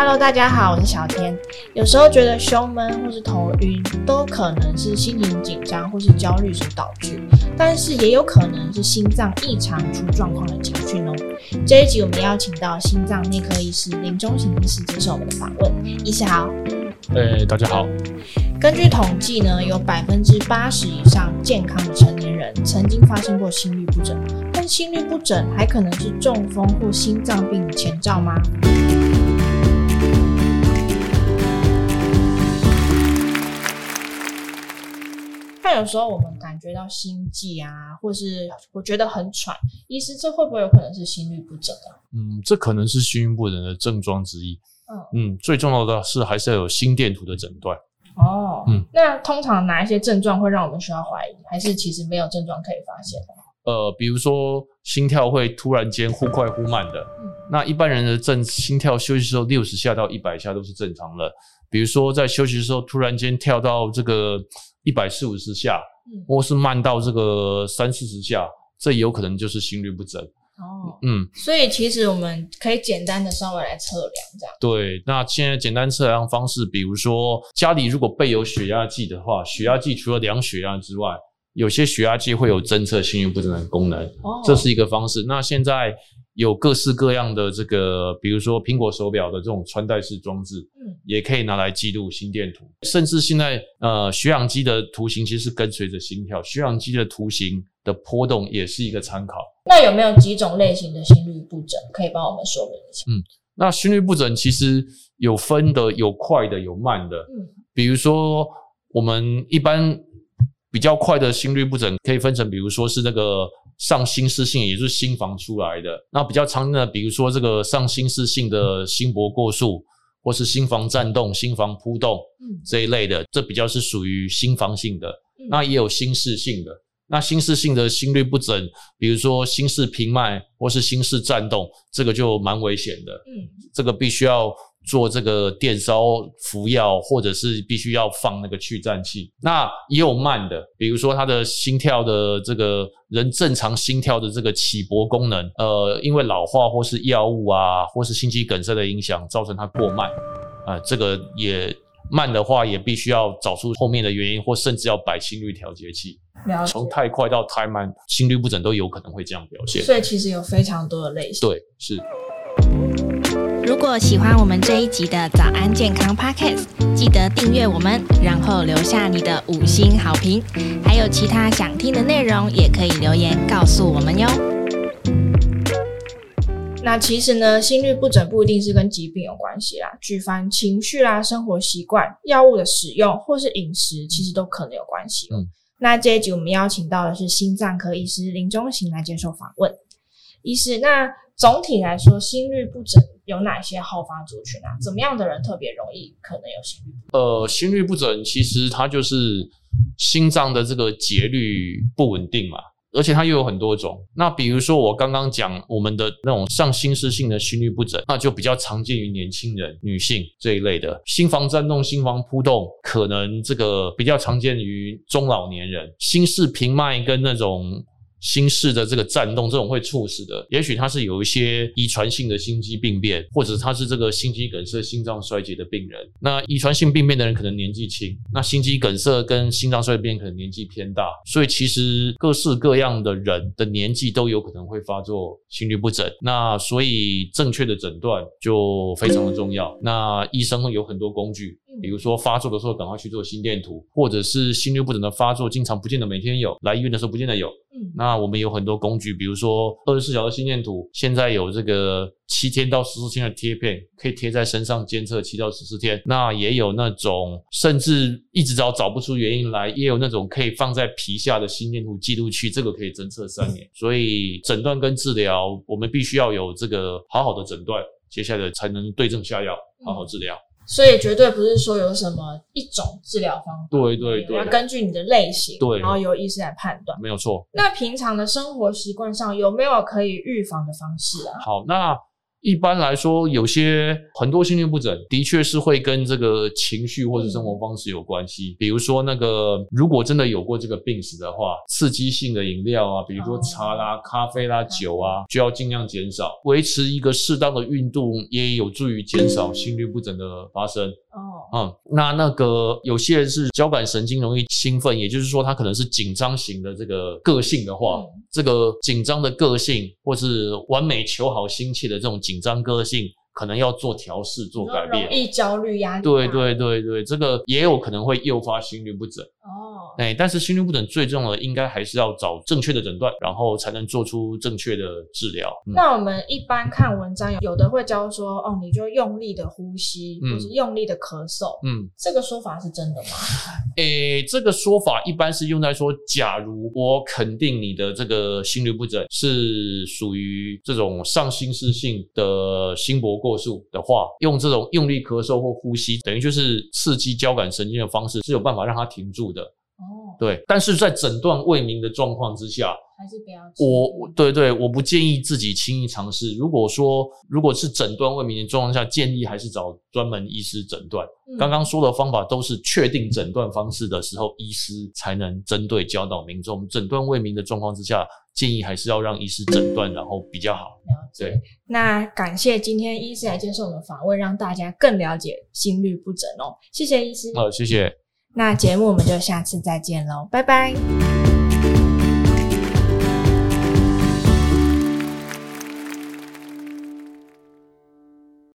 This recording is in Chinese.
Hello，大家好，我是小天。有时候觉得胸闷或是头晕，都可能是心情紧张或是焦虑所导致，但是也有可能是心脏异常出状况的警讯哦。这一集我们邀请到心脏内科医师林中行医师接受我们的访问。医师好。哎，大家好。根据统计呢，有百分之八十以上健康的成年人曾经发生过心律不整，但心律不整还可能是中风或心脏病的前兆吗？有时候我们感觉到心悸啊，或是我觉得很喘，医师，这会不会有可能是心律不整啊？嗯，这可能是心律不整的症状之一。嗯嗯，最重要的是还是要有心电图的诊断。哦，嗯，那通常哪一些症状会让我们需要怀疑，还是其实没有症状可以发现？呃，比如说心跳会突然间忽快忽慢的，嗯，那一般人的正心跳休息时候六十下到一百下都是正常的。比如说在休息的时候突然间跳到这个。一百四五十下，或是慢到这个三四十下，这有可能就是心律不整。哦，嗯，所以其实我们可以简单的稍微来测量这样。对，那现在简单测量方式，比如说家里如果备有血压计的话，血压计除了量血压之外，有些血压计会有侦测心律不整的功能，哦，这是一个方式。那现在。有各式各样的这个，比如说苹果手表的这种穿戴式装置，嗯，也可以拿来记录心电图。甚至现在，呃，血氧机的图形其实是跟随着心跳，血氧机的图形的波动也是一个参考。那有没有几种类型的心律不整可以帮我们说明一下？嗯，那心律不整其实有分的，有快的，有慢的。嗯，比如说我们一般比较快的心律不整可以分成，比如说是那个。上心室性，也就是心房出来的，那比较常见的，比如说这个上心室性的心搏过速，或是心房颤动、心房扑动，嗯，这一类的，这比较是属于心房性的。那也有心室性的，那心室性的心律不整，比如说心室平脉或是心室颤动，这个就蛮危险的。嗯，这个必须要。做这个电烧服药，或者是必须要放那个去颤器。那也有慢的，比如说他的心跳的这个人正常心跳的这个起搏功能，呃，因为老化或是药物啊，或是心肌梗塞的影响，造成他过慢。啊、呃，这个也慢的话，也必须要找出后面的原因，或甚至要摆心率调节器。从太快到太慢，心率不整都有可能会这样表现。所以其实有非常多的类型。对，是。如果喜欢我们这一集的早安健康 Podcast，记得订阅我们，然后留下你的五星好评。还有其他想听的内容，也可以留言告诉我们哟。那其实呢，心率不整不一定是跟疾病有关系啦，举凡情绪啦、生活习惯、药物的使用或是饮食，其实都可能有关系。嗯，那这一集我们邀请到的是心脏科医师林中行来接受访问。医师，那总体来说，心律不整有哪些好发族群啊？怎么样的人特别容易可能有心律？呃，心律不整其实它就是心脏的这个节律不稳定嘛，而且它又有很多种。那比如说我刚刚讲我们的那种上心室性的心律不整，那就比较常见于年轻人、女性这一类的。心房颤动、心房扑动，可能这个比较常见于中老年人。心室平脉跟那种。心室的这个颤动，这种会猝死的，也许他是有一些遗传性的心肌病变，或者他是这个心肌梗塞、心脏衰竭的病人。那遗传性病变的人可能年纪轻，那心肌梗塞跟心脏衰竭可能年纪偏大，所以其实各式各样的人的年纪都有可能会发作心律不整。那所以正确的诊断就非常的重要。那医生会有很多工具。比如说发作的时候赶快去做心电图，或者是心律不整的发作，经常不见得每天有，来医院的时候不见得有。嗯，那我们有很多工具，比如说二十四小时心电图，现在有这个七天到十四天的贴片，可以贴在身上监测七到十四天。那也有那种甚至一直找找不出原因来，也有那种可以放在皮下的心电图记录器，这个可以侦测三年。所以诊断跟治疗，我们必须要有这个好好的诊断，接下来才能对症下药，好好治疗。所以绝对不是说有什么一种治疗方法，对对对，要根据你的类型，对，然后由医师来判断，没有错。那平常的生活习惯上有没有可以预防的方式啊？好，那一般来说，有些很多心律不整的确是会跟这个情绪或者生活方式有关系。比如说，那个如果真的有过这个病史的话，刺激性的饮料啊，比如说茶啦、咖啡啦、酒啊，就要尽量减少。维持一个适当的运动，也有助于减少心律不整的发生。哦，嗯，那那个有些人是交感神经容易兴奋，也就是说他可能是紧张型的这个个性的话，嗯、这个紧张的个性或是完美求好心切的这种紧张个性。可能要做调试、做改变，容易焦虑、压力。对对对对，这个也有可能会诱发心律不整。哦，哎，但是心律不整最重要的应该还是要找正确的诊断，然后才能做出正确的治疗。嗯、那我们一般看文章有有的会教说，哦，你就用力的呼吸，或是用力的咳嗽。嗯，这个说法是真的吗？哎，这个说法一般是用在说，假如我肯定你的这个心律不整是属于这种上心室性的心搏过过速的话，用这种用力咳嗽或呼吸，等于就是刺激交感神经的方式，是有办法让它停住的。哦，对，但是在诊断未明的状况之下，还是不要。我，对对，我不建议自己轻易尝试。如果说如果是诊断未明的状况下，建议还是找专门医师诊断。嗯、刚刚说的方法都是确定诊断方式的时候，医师才能针对教导民众。诊断未明的状况之下，建议还是要让医师诊断，然后比较好。了。对，那感谢今天医师来接受我们访问，让大家更了解心律不整哦。谢谢医师。好，谢谢。那节目我们就下次再见喽，拜拜。